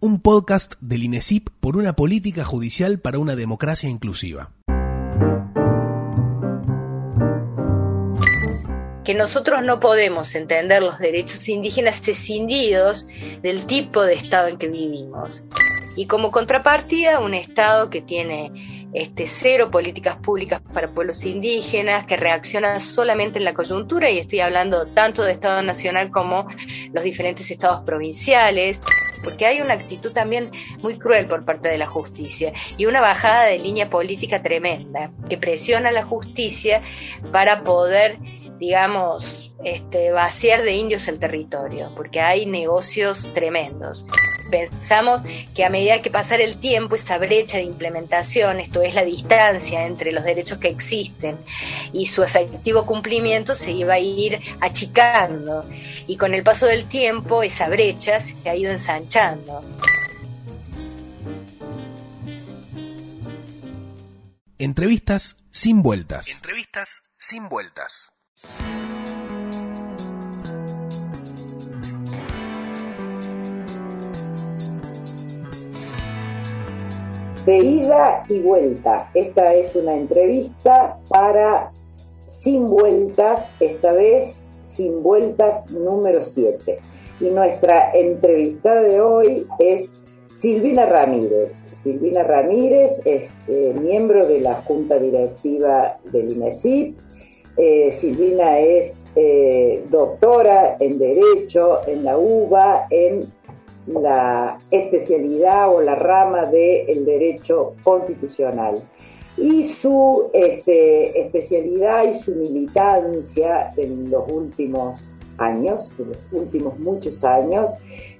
un podcast del INESIP por una política judicial para una democracia inclusiva. que nosotros no podemos entender los derechos indígenas escindidos del tipo de Estado en que vivimos. Y como contrapartida, un Estado que tiene este, cero políticas públicas para pueblos indígenas, que reaccionan solamente en la coyuntura, y estoy hablando tanto de Estado nacional como los diferentes estados provinciales, porque hay una actitud también muy cruel por parte de la justicia y una bajada de línea política tremenda, que presiona a la justicia para poder, digamos, este, vaciar de indios el territorio, porque hay negocios tremendos pensamos que a medida que pasara el tiempo, esa brecha de implementación, esto es la distancia entre los derechos que existen y su efectivo cumplimiento, se iba a ir achicando. Y con el paso del tiempo, esa brecha se ha ido ensanchando. Entrevistas sin vueltas. Entrevistas sin vueltas. De ida y vuelta. Esta es una entrevista para Sin Vueltas, esta vez Sin Vueltas número 7. Y nuestra entrevistada de hoy es Silvina Ramírez. Silvina Ramírez es eh, miembro de la Junta Directiva del INESIP. Eh, Silvina es eh, doctora en Derecho en la UBA, en la especialidad o la rama del derecho constitucional. Y su este, especialidad y su militancia en los últimos años, en los últimos muchos años,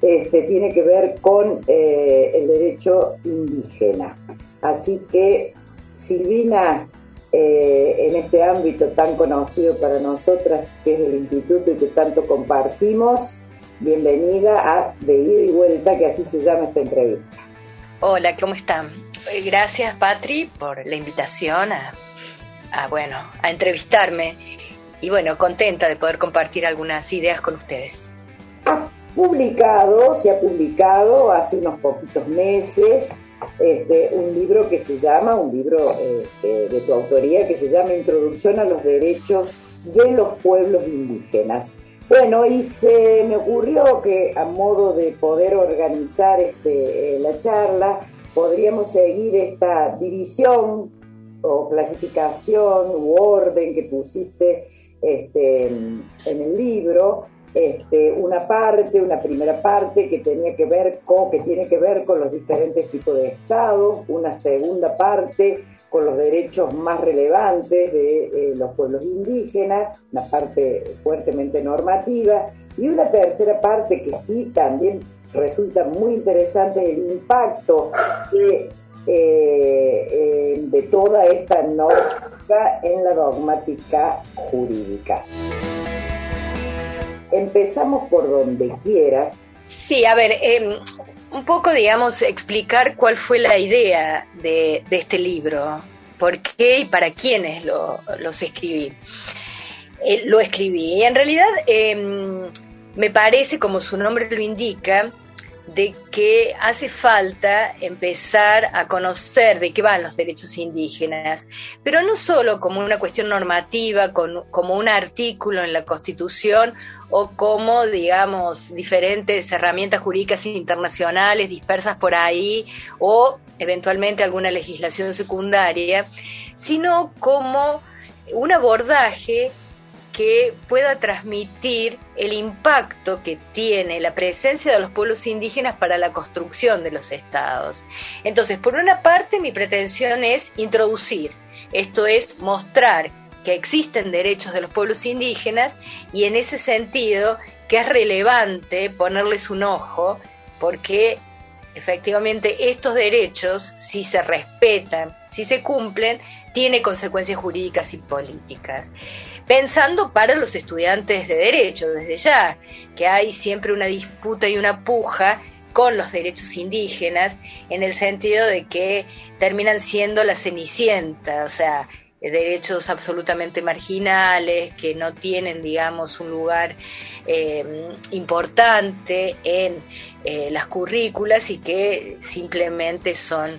este, tiene que ver con eh, el derecho indígena. Así que Silvina, eh, en este ámbito tan conocido para nosotras, que es el instituto y que tanto compartimos, bienvenida a De Ida y Vuelta, que así se llama esta entrevista. Hola, ¿cómo están? Eh, gracias, Patri, por la invitación a, bueno, a entrevistarme. Y bueno, contenta de poder compartir algunas ideas con ustedes. Ha publicado, se ha publicado hace unos poquitos meses, este, un libro que se llama, un libro este, de tu autoría, que se llama Introducción a los Derechos de los Pueblos Indígenas. Bueno, y se me ocurrió que a modo de poder organizar este, eh, la charla, podríamos seguir esta división o clasificación u orden que pusiste este, en el libro, este, una parte, una primera parte que tenía que ver con, que tiene que ver con los diferentes tipos de estados, una segunda parte con los derechos más relevantes de eh, los pueblos indígenas, una parte fuertemente normativa, y una tercera parte que sí también resulta muy interesante, el impacto de, eh, eh, de toda esta norma en la dogmática jurídica. Empezamos por donde quieras. Sí, a ver, em, un poco, digamos, explicar cuál fue la idea de, este libro, por qué y para quiénes lo, los escribí. Eh, lo escribí y en realidad em, me parece, como su nombre lo indica, de que hace falta empezar a conocer de qué van los derechos indígenas, pero no solo como una cuestión normativa, como un artículo en la Constitución o como, digamos, diferentes herramientas jurídicas internacionales dispersas por ahí o eventualmente alguna legislación secundaria, sino como un abordaje que pueda transmitir el impacto que tiene la presencia de los pueblos indígenas para la construcción de los estados. Entonces, por una parte, mi pretensión es introducir, esto es mostrar que existen derechos de los pueblos indígenas y en ese sentido que es relevante ponerles un ojo porque efectivamente estos derechos, si se respetan, si se cumplen, tiene consecuencias jurídicas y políticas. Pensando para los estudiantes de derecho, desde ya, que hay siempre una disputa y una puja con los derechos indígenas, en el sentido de que terminan siendo la cenicienta, o sea, derechos absolutamente marginales, que no tienen, digamos, un lugar eh, importante en eh, las currículas y que simplemente son,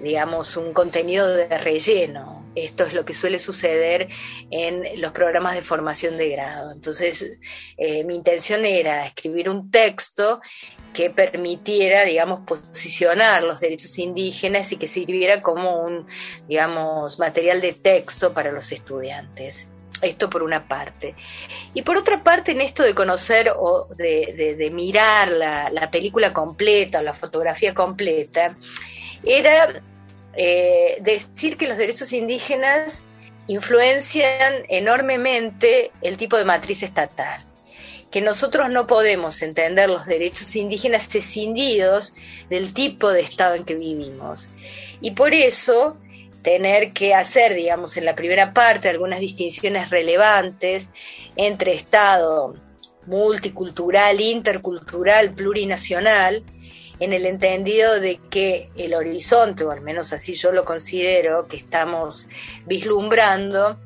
digamos, un contenido de relleno. Esto es lo que suele suceder en los programas de formación de grado. Entonces, eh, mi intención era escribir un texto que permitiera, digamos, posicionar los derechos indígenas y que sirviera como un, digamos, material de texto para los estudiantes. Esto por una parte. Y por otra parte, en esto de conocer o de, mirar la, película completa o la fotografía completa, era eh, decir que los derechos indígenas influencian enormemente el tipo de matriz estatal que nosotros no podemos entender los derechos indígenas escindidos del tipo de Estado en que vivimos. Y por eso tener que hacer, digamos, en la primera parte algunas distinciones relevantes entre Estado multicultural, intercultural, plurinacional, en el entendido de que el horizonte, o al menos así yo lo considero, que estamos vislumbrando,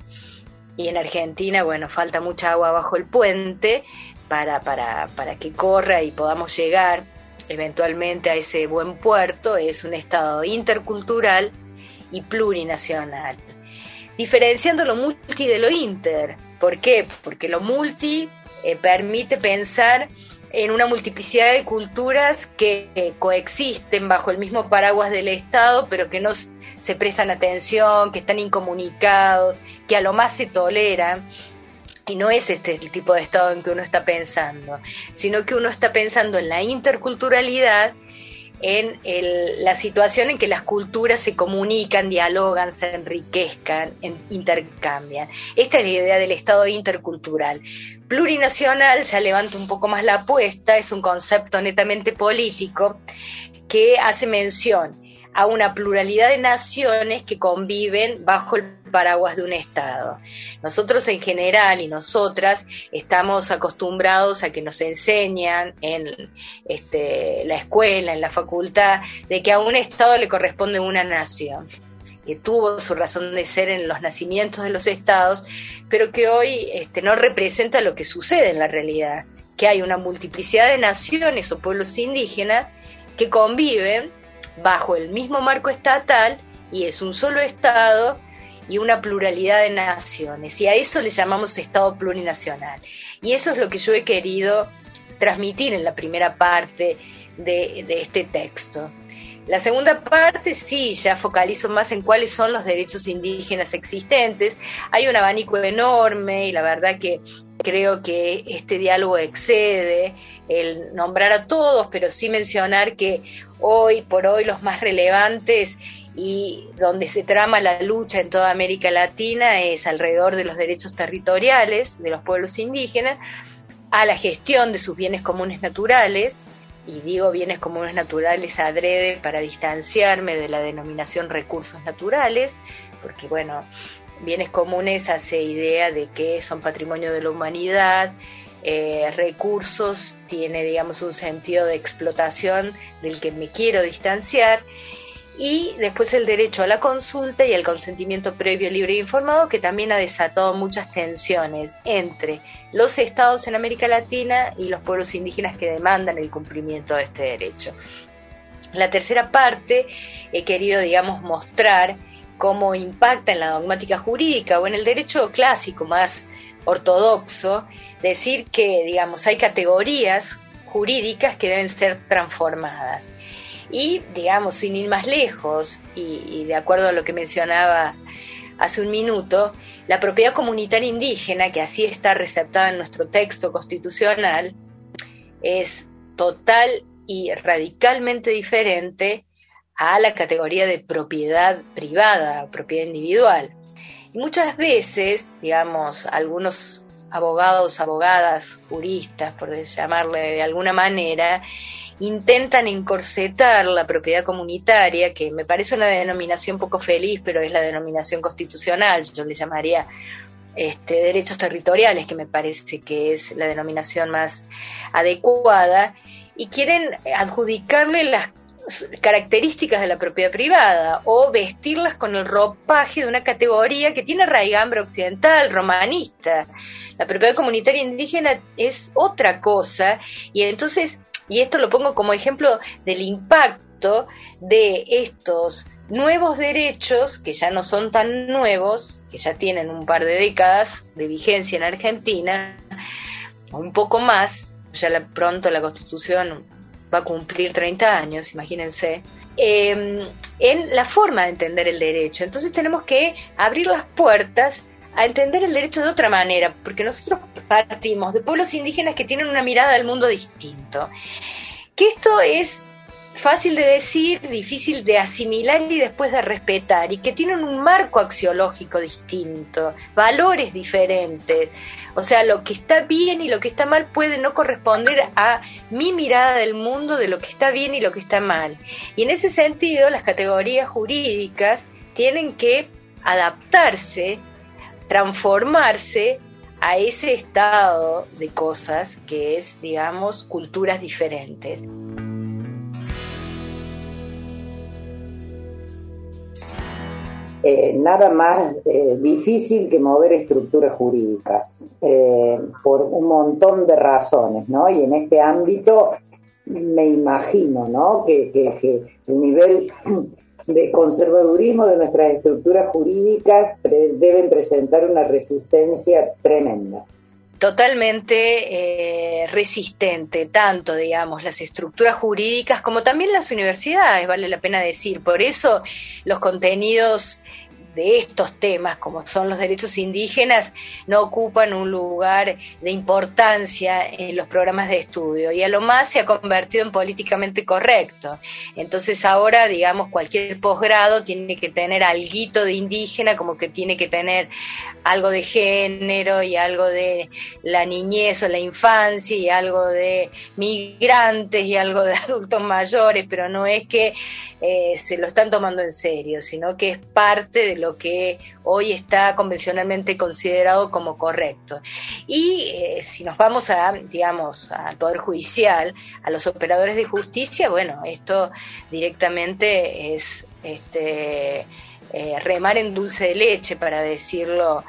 y en Argentina, bueno, falta mucha agua bajo el puente para, para, para que corra y podamos llegar eventualmente a ese buen puerto, es un Estado intercultural, y plurinacional. Diferenciando lo multi de lo inter. ¿Por qué? Porque lo multi eh, permite pensar en una multiplicidad de culturas que coexisten bajo el mismo paraguas del Estado, pero que no se prestan atención, que están incomunicados, que a lo más se toleran. Y no es este el tipo de Estado en que uno está pensando, sino que uno está pensando en la interculturalidad en la situación en que las culturas se comunican, dialogan, se enriquezcan, intercambian. Esta es la idea del Estado intercultural. Plurinacional, ya levanto un poco más la apuesta, es un concepto netamente político que hace mención a una pluralidad de naciones que conviven bajo el paraguas de un Estado. Nosotros en general y nosotras estamos acostumbrados a que nos enseñan en este, la escuela, en la facultad, de que a un Estado le corresponde una nación que tuvo su razón de ser en los nacimientos de los estados, pero que hoy este, no representa lo que sucede en la realidad, que hay una multiplicidad de naciones o pueblos indígenas que conviven bajo el mismo marco estatal y es un solo Estado y una pluralidad de naciones. Y a eso le llamamos Estado plurinacional. Y eso es lo que yo he querido transmitir en la primera parte de, este texto. La segunda parte sí, ya focalizo más en cuáles son los derechos indígenas existentes. Hay un abanico enorme y la verdad que creo que este diálogo excede el nombrar a todos, pero sí mencionar que hoy por hoy los más relevantes y donde se trama la lucha en toda América Latina es alrededor de los derechos territoriales de los pueblos indígenas, a la gestión de sus bienes comunes naturales, y digo bienes comunes naturales adrede para distanciarme de la denominación recursos naturales, porque bueno, bienes comunes hace idea de que son patrimonio de la humanidad, eh, recursos tiene digamos un sentido de explotación del que me quiero distanciar y después el derecho a la consulta y el consentimiento previo, libre e informado, que también ha desatado muchas tensiones entre los estados en América Latina y los pueblos indígenas que demandan el cumplimiento de este derecho. La tercera parte he querido, digamos, mostrar cómo impacta en la dogmática jurídica o en el derecho clásico más ortodoxo, decir que, digamos, hay categorías jurídicas que deben ser transformadas. Y, digamos, sin ir más lejos, y, de acuerdo a lo que mencionaba hace un minuto, la propiedad comunitaria indígena, que así está receptada en nuestro texto constitucional, es total y radicalmente diferente a la categoría de propiedad privada, propiedad individual. Y muchas veces, digamos, algunos abogados, abogadas, juristas, por llamarle de alguna manera, intentan encorsetar la propiedad comunitaria, que me parece una denominación poco feliz, pero es la denominación constitucional, yo le llamaría este, derechos territoriales, que me parece que es la denominación más adecuada, y quieren adjudicarle las características de la propiedad privada o vestirlas con el ropaje de una categoría que tiene raigambre occidental, romanista. La propiedad comunitaria indígena es otra cosa y entonces, y esto lo pongo como ejemplo del impacto de estos nuevos derechos, que ya no son tan nuevos, que ya tienen un par de décadas de vigencia en Argentina, un poco más, ya pronto la Constitución va a cumplir 30 años, imagínense, em, en la forma de entender el derecho. Entonces tenemos que abrir las puertas a entender el derecho de otra manera, porque nosotros partimos de pueblos indígenas que tienen una mirada del mundo distinto. Que esto es fácil de decir, difícil de asimilar y después de respetar, y que tienen un marco axiológico distinto, valores diferentes. O sea, lo que está bien y lo que está mal puede no corresponder a mi mirada del mundo de lo que está bien y lo que está mal. Y en ese sentido, las categorías jurídicas tienen que adaptarse, transformarse a ese estado de cosas que es, digamos, culturas diferentes. Eh, nada más eh, difícil que mover estructuras jurídicas, eh, por un montón de razones, ¿no? Y en este ámbito me imagino, ¿no? Que, que el nivel de conservadurismo de nuestras estructuras jurídicas deben presentar una resistencia tremenda totalmente eh, resistente, tanto, digamos, las estructuras jurídicas como también las universidades, vale la pena decir. Por eso los contenidos de estos temas, como son los derechos indígenas, no ocupan un lugar de importancia en los programas de estudio y a lo más se ha convertido en políticamente correcto. Entonces ahora, digamos, cualquier posgrado tiene que tener algo de indígena, como que tiene que tener algo de género y algo de la niñez o la infancia y algo de migrantes y algo de adultos mayores, pero no es que eh, se lo están tomando en serio, sino que es parte de lo que hoy está convencionalmente considerado como correcto. Y eh, si nos vamos a, digamos, al Poder Judicial, a los operadores de justicia, bueno, esto directamente es este, eh, remar en dulce de leche, para decirlo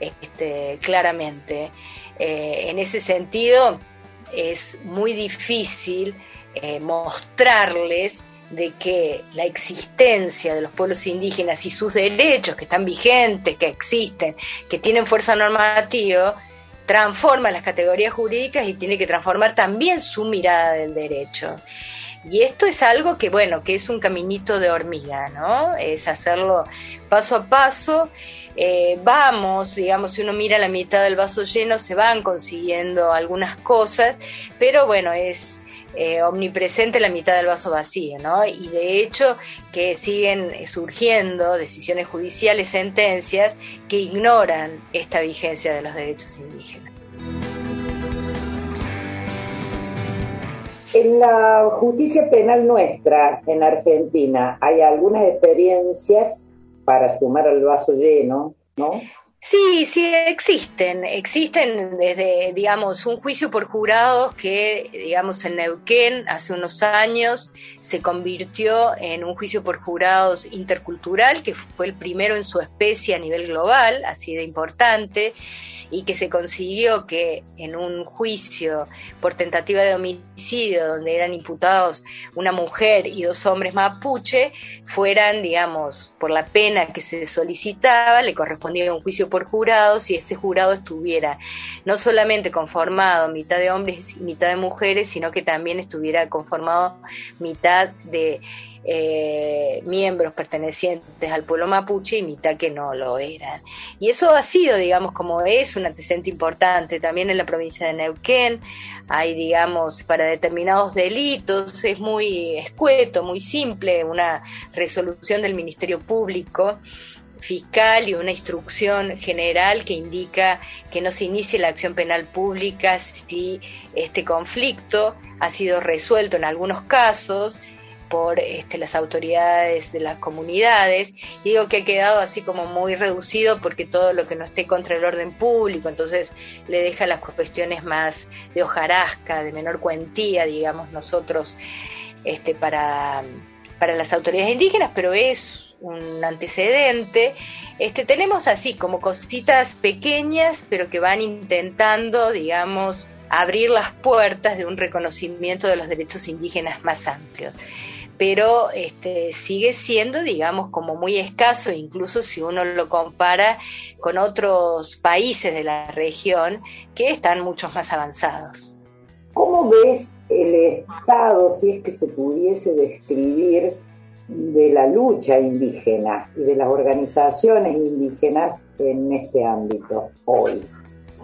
este, claramente. en ese sentido, es muy difícil mostrarles de que la existencia de los pueblos indígenas y sus derechos que están vigentes, que existen, que tienen fuerza normativa, transforma las categorías jurídicas y tiene que transformar también su mirada del derecho. Y esto es algo que, bueno, que es un caminito de hormiga, ¿no? Es hacerlo paso a paso. Eh, vamos, digamos, si uno mira la mitad del vaso lleno, se van consiguiendo algunas cosas, pero bueno, es eh, omnipresente la mitad del vaso vacío, ¿no? Y de hecho que siguen surgiendo decisiones judiciales, sentencias que ignoran esta vigencia de los derechos indígenas. En la justicia penal nuestra en Argentina hay algunas experiencias para sumar al vaso lleno, ¿no? Sí, sí existen. Existen desde, digamos, un juicio por jurados que, digamos, en Neuquén hace unos años se convirtió en un juicio por jurados intercultural, que fue el primero en su especie a nivel global, así de importante y que se consiguió que en un juicio por tentativa de homicidio donde eran imputados una mujer y dos hombres mapuche fueran, digamos, por la pena que se solicitaba, le correspondía un juicio por jurados y ese jurado estuviera no solamente conformado mitad de hombres y mitad de mujeres, sino que también estuviera conformado mitad de eh, miembros pertenecientes al pueblo mapuche y mitad que no lo eran. Y eso ha sido, digamos, como es un antecedente importante también en la provincia de Neuquén. Hay, digamos, para determinados delitos, es muy escueto, muy simple, una resolución del Ministerio Público fiscal y una instrucción general que indica que no se inicie la acción penal pública si este conflicto ha sido resuelto en algunos casos por este, las autoridades de las comunidades. Y digo que ha quedado así como muy reducido porque todo lo que no esté contra el orden público, entonces le deja las cuestiones más de hojarasca, de menor cuantía, digamos nosotros. este, para, para las autoridades indígenas, pero es un antecedente. Este, tenemos así como cositas pequeñas, pero que van intentando, digamos, abrir las puertas de un reconocimiento de los derechos indígenas más amplios pero este, sigue siendo, digamos, como muy escaso, incluso si uno lo compara con otros países de la región que están mucho más avanzados. ¿Cómo ves el estado, si es que se pudiese describir, de la lucha indígena y de las organizaciones indígenas en este ámbito hoy?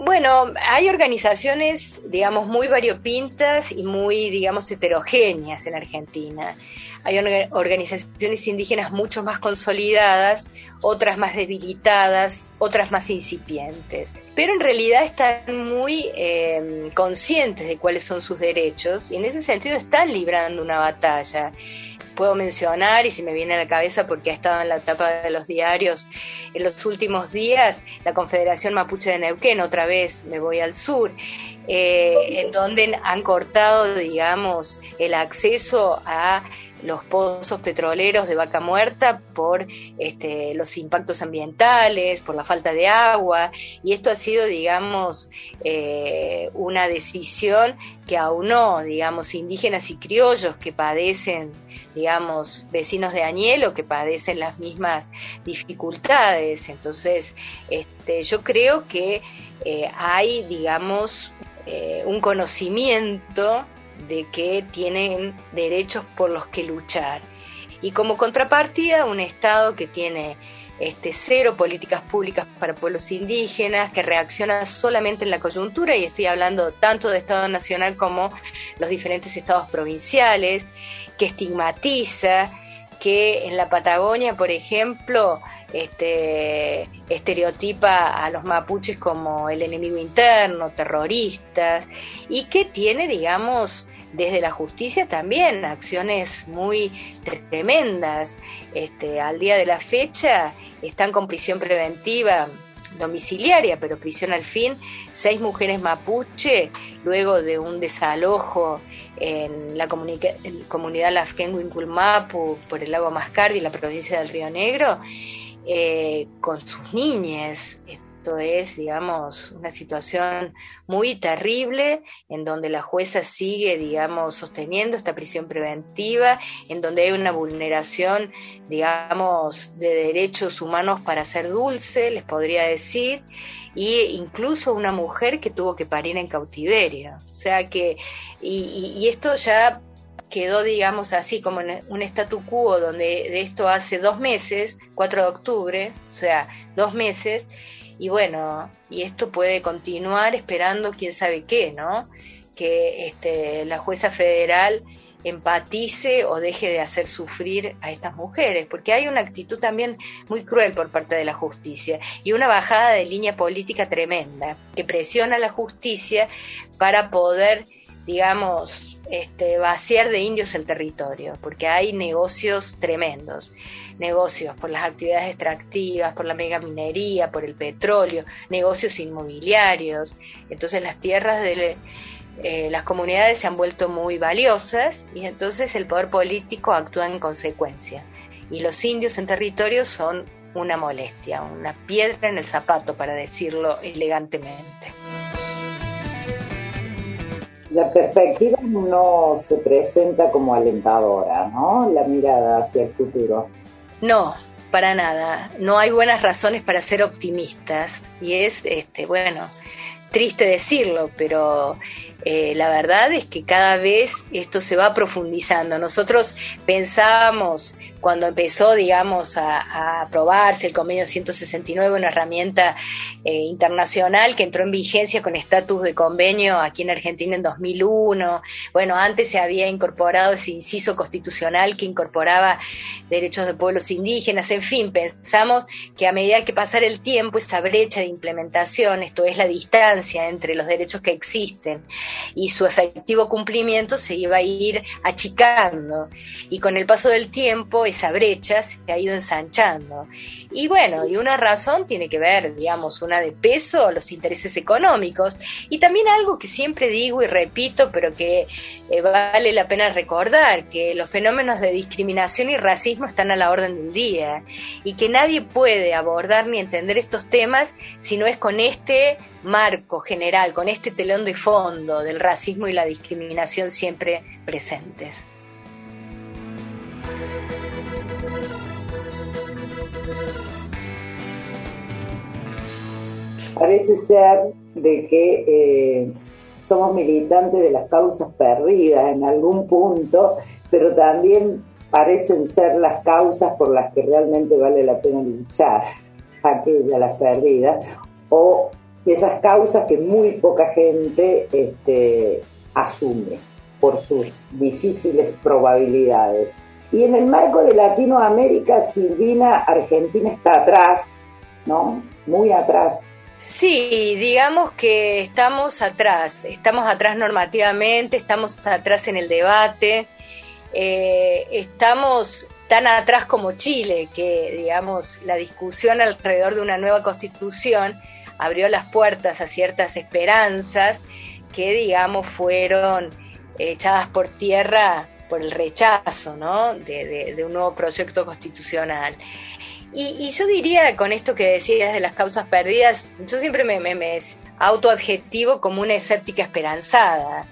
Bueno, hay organizaciones, digamos, muy variopintas y muy, digamos, heterogéneas en Argentina. Hay organizaciones indígenas mucho más consolidadas, otras más debilitadas, otras más incipientes. Pero en realidad están muy em, conscientes de cuáles son sus derechos y en ese sentido están librando una batalla puedo mencionar y si me viene a la cabeza porque ha estado en la etapa de los diarios en los últimos días, la Confederación Mapuche de Neuquén, otra vez me voy al sur, eh, en donde han cortado, digamos, el acceso a los pozos petroleros de vaca muerta por este, los impactos ambientales, por la falta de agua, y esto ha sido, digamos, eh, una decisión que aunó, digamos, indígenas y criollos que padecen, digamos, vecinos de Añelo, que padecen las mismas dificultades. Entonces, este, yo creo que eh, hay, digamos, eh, un conocimiento de que tienen derechos por los que luchar. Y como contrapartida, un Estado que tiene este, cero políticas públicas para pueblos indígenas, que reacciona solamente en la coyuntura, y estoy hablando tanto de Estado nacional como los diferentes estados provinciales, que estigmatiza, que en la Patagonia, por ejemplo, este, estereotipa a los mapuches como el enemigo interno, terroristas, y que tiene, digamos, desde la justicia también acciones muy tremendas. Este, al día de la fecha están con prisión preventiva domiciliaria, pero prisión al fin, seis mujeres mapuche, luego de un desalojo en la comunidad Lafken Mapu por el lago Mascardi, la provincia del Río Negro, eh, con sus niñas. Esto es, digamos, una situación muy terrible en donde la jueza sigue, digamos, sosteniendo esta prisión preventiva, en donde hay una vulneración, digamos, de derechos humanos para ser dulce, les podría decir, e incluso una mujer que tuvo que parir en cautiverio. O sea que, y, y esto ya quedó, digamos, así como en un statu quo donde de esto hace dos meses, 4 de octubre, o sea, dos meses, y bueno, y esto puede continuar esperando quién sabe qué, ¿no? Que este, la jueza federal empatice o deje de hacer sufrir a estas mujeres, porque hay una actitud también muy cruel por parte de la justicia y una bajada de línea política tremenda que presiona a la justicia para poder, digamos, este, vaciar de indios el territorio, porque hay negocios tremendos negocios por las actividades extractivas, por la mega minería, por el petróleo, negocios inmobiliarios. Entonces las tierras de eh, las comunidades se han vuelto muy valiosas y entonces el poder político actúa en consecuencia. Y los indios en territorio son una molestia, una piedra en el zapato, para decirlo elegantemente. La perspectiva no se presenta como alentadora, ¿no? La mirada hacia el futuro. No, para nada. No hay buenas razones para ser optimistas. Y es, este, bueno, triste decirlo, pero eh, la verdad es que cada vez esto se va profundizando. Nosotros pensábamos cuando empezó, digamos, a, aprobarse el convenio 169, una herramienta eh, internacional que entró en vigencia con estatus de convenio aquí en Argentina en 2001. Bueno, antes se había incorporado ese inciso constitucional que incorporaba derechos de pueblos indígenas. En fin, pensamos que a medida que pasara el tiempo, esa brecha de implementación, esto es la distancia entre los derechos que existen y su efectivo cumplimiento, se iba a ir achicando. Y con el paso del tiempo, esa brecha se ha ido ensanchando. Y bueno, y una razón tiene que ver, digamos, una de peso los intereses económicos. Y también algo que siempre digo y repito, pero que eh, vale la pena recordar, que los fenómenos de discriminación y racismo están a la orden del día y que nadie puede abordar ni entender estos temas si no es con este marco general, con este telón de fondo del racismo y la discriminación siempre presentes. Parece ser de que eh, somos militantes de las causas perdidas en algún punto, pero también parecen ser las causas por las que realmente vale la pena luchar, aquellas, las perdidas, o esas causas que muy poca gente este, asume por sus difíciles probabilidades. Y en el marco de Latinoamérica, Silvina, Argentina está atrás, ¿no? Muy atrás. Sí, digamos que estamos atrás, estamos atrás normativamente, estamos atrás en el debate, eh, estamos tan atrás como Chile, que digamos la discusión alrededor de una nueva constitución abrió las puertas a ciertas esperanzas que digamos fueron echadas por tierra por el rechazo ¿no? de, un nuevo proyecto constitucional. Y, yo diría con esto que decías de las causas perdidas, yo siempre me, me, me autoadjetivo como una escéptica esperanzada,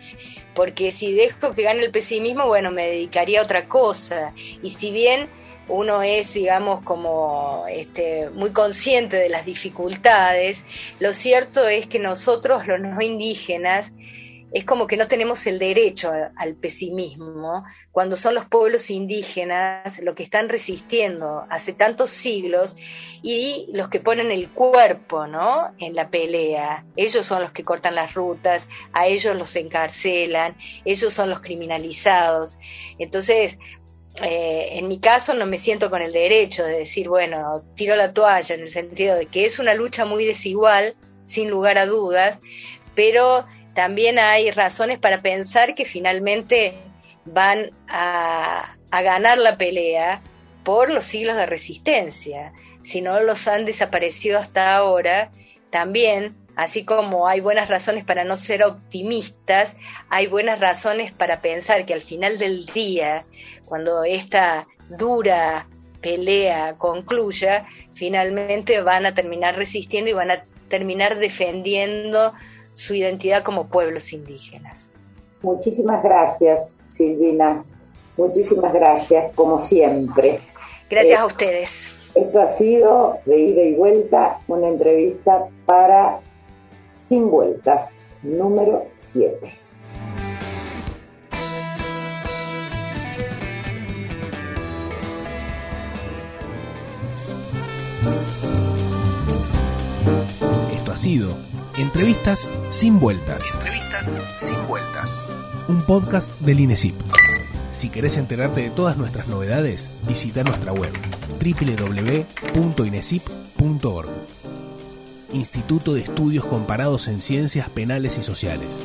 porque si dejo que gane el pesimismo, bueno, me dedicaría a otra cosa. Y si bien uno es, digamos, como este, muy consciente de las dificultades, lo cierto es que nosotros, los no indígenas, es como que no tenemos el derecho al pesimismo cuando son los pueblos indígenas los que están resistiendo hace tantos siglos y los que ponen el cuerpo ¿no? en la pelea. Ellos son los que cortan las rutas, a ellos los encarcelan, ellos son los criminalizados. Entonces, eh, en mi caso no me siento con el derecho de decir, bueno, tiro la toalla en el sentido de que es una lucha muy desigual, sin lugar a dudas, pero también hay razones para pensar que finalmente van a, ganar la pelea por los siglos de resistencia. Si no los han desaparecido hasta ahora, también, así como hay buenas razones para no ser optimistas, hay buenas razones para pensar que al final del día, cuando esta dura pelea concluya, finalmente van a terminar resistiendo y van a terminar defendiendo su identidad como pueblos indígenas. Muchísimas gracias, Silvina. Muchísimas gracias, como siempre. Gracias a ustedes. Esto ha sido de ida y vuelta una entrevista para Sin Vueltas, número 7. Esto ha sido Entrevistas sin vueltas. Entrevistas sin vueltas. Un podcast del INESIP. Si querés enterarte de todas nuestras novedades, visita nuestra web www.inesip.org. Instituto de Estudios Comparados en Ciencias Penales y Sociales.